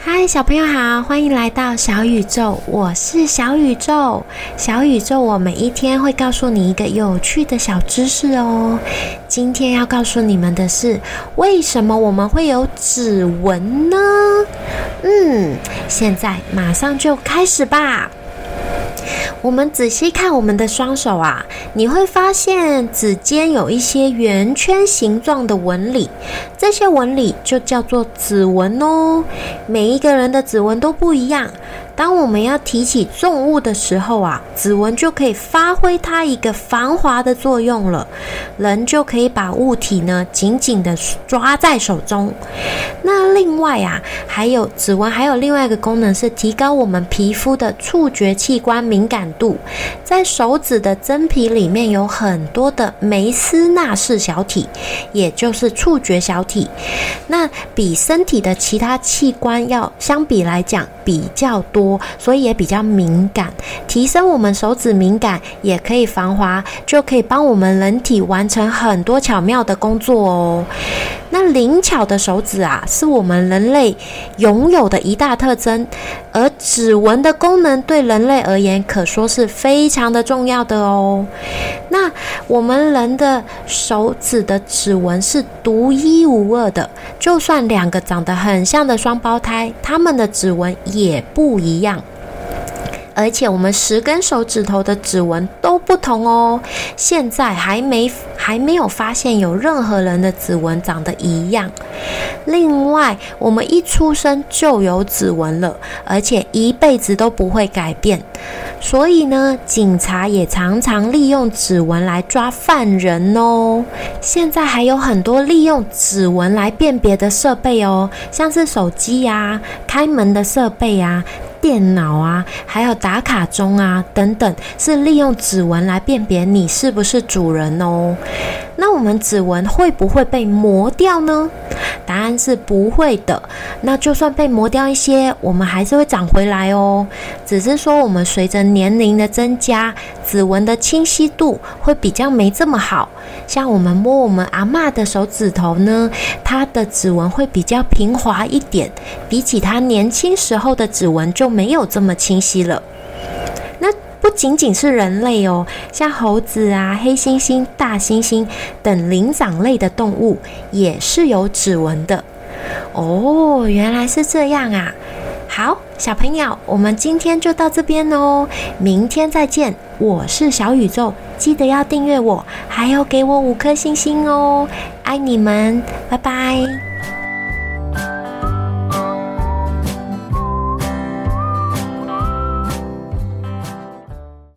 嗨小朋友好，欢迎来到小宇宙，我是小宇宙。小宇宙，我每一天会告诉你一个有趣的小知识哦。今天要告诉你们的是，为什么我们会有指纹呢？嗯，现在马上就开始吧。我们仔细看我们的双手啊，你会发现指尖有一些圆圈形状的纹理，这些纹理就叫做指纹哦。每一个人的指纹都不一样。当我们要提起重物的时候啊，指纹就可以发挥它一个防滑的作用了，人就可以把物体呢紧紧的抓在手中。那另外啊，还有指纹还有另外一个功能是提高我们皮肤的触觉器官敏感度。在手指的真皮里面有很多的梅斯纳氏小体，也就是触觉小体。那比身体的其他器官要相比来讲比较多。所以也比较敏感，提升我们手指敏感，也可以防滑，就可以帮我们人体完成很多巧妙的工作哦。那灵巧的手指啊，是我们人类拥有的一大特征，而指纹的功能对人类而言，可说是非常的重要的哦。那我们人的手指的指纹是独一无二的，就算两个长得很像的双胞胎，他们的指纹也不一样。而且我们十根手指头的指纹都不同哦，现在还没还没有发现有任何人的指纹长得一样。另外，我们一出生就有指纹了，而且一辈子都不会改变。所以呢，警察也常常利用指纹来抓犯人哦。现在还有很多利用指纹来辨别的设备哦，像是手机呀、开门的设备啊。电脑啊，还有打卡钟啊，等等，是利用指纹来辨别你是不是主人哦。那我们指纹会不会被磨掉呢？答案是不会的。那就算被磨掉一些，我们还是会长回来哦。只是说我们随着年龄的增加，指纹的清晰度会比较没这么好。像我们摸我们阿妈的手指头呢，她的指纹会比较平滑一点，比起她年轻时候的指纹就没有这么清晰了。不仅仅是人类哦，像猴子啊、黑猩猩、大猩猩等灵长类的动物也是有指纹的哦。原来是这样啊！好，小朋友，我们今天就到这边哦，明天再见。我是小宇宙，记得要订阅我，还要给我五颗星星哦，爱你们，拜拜。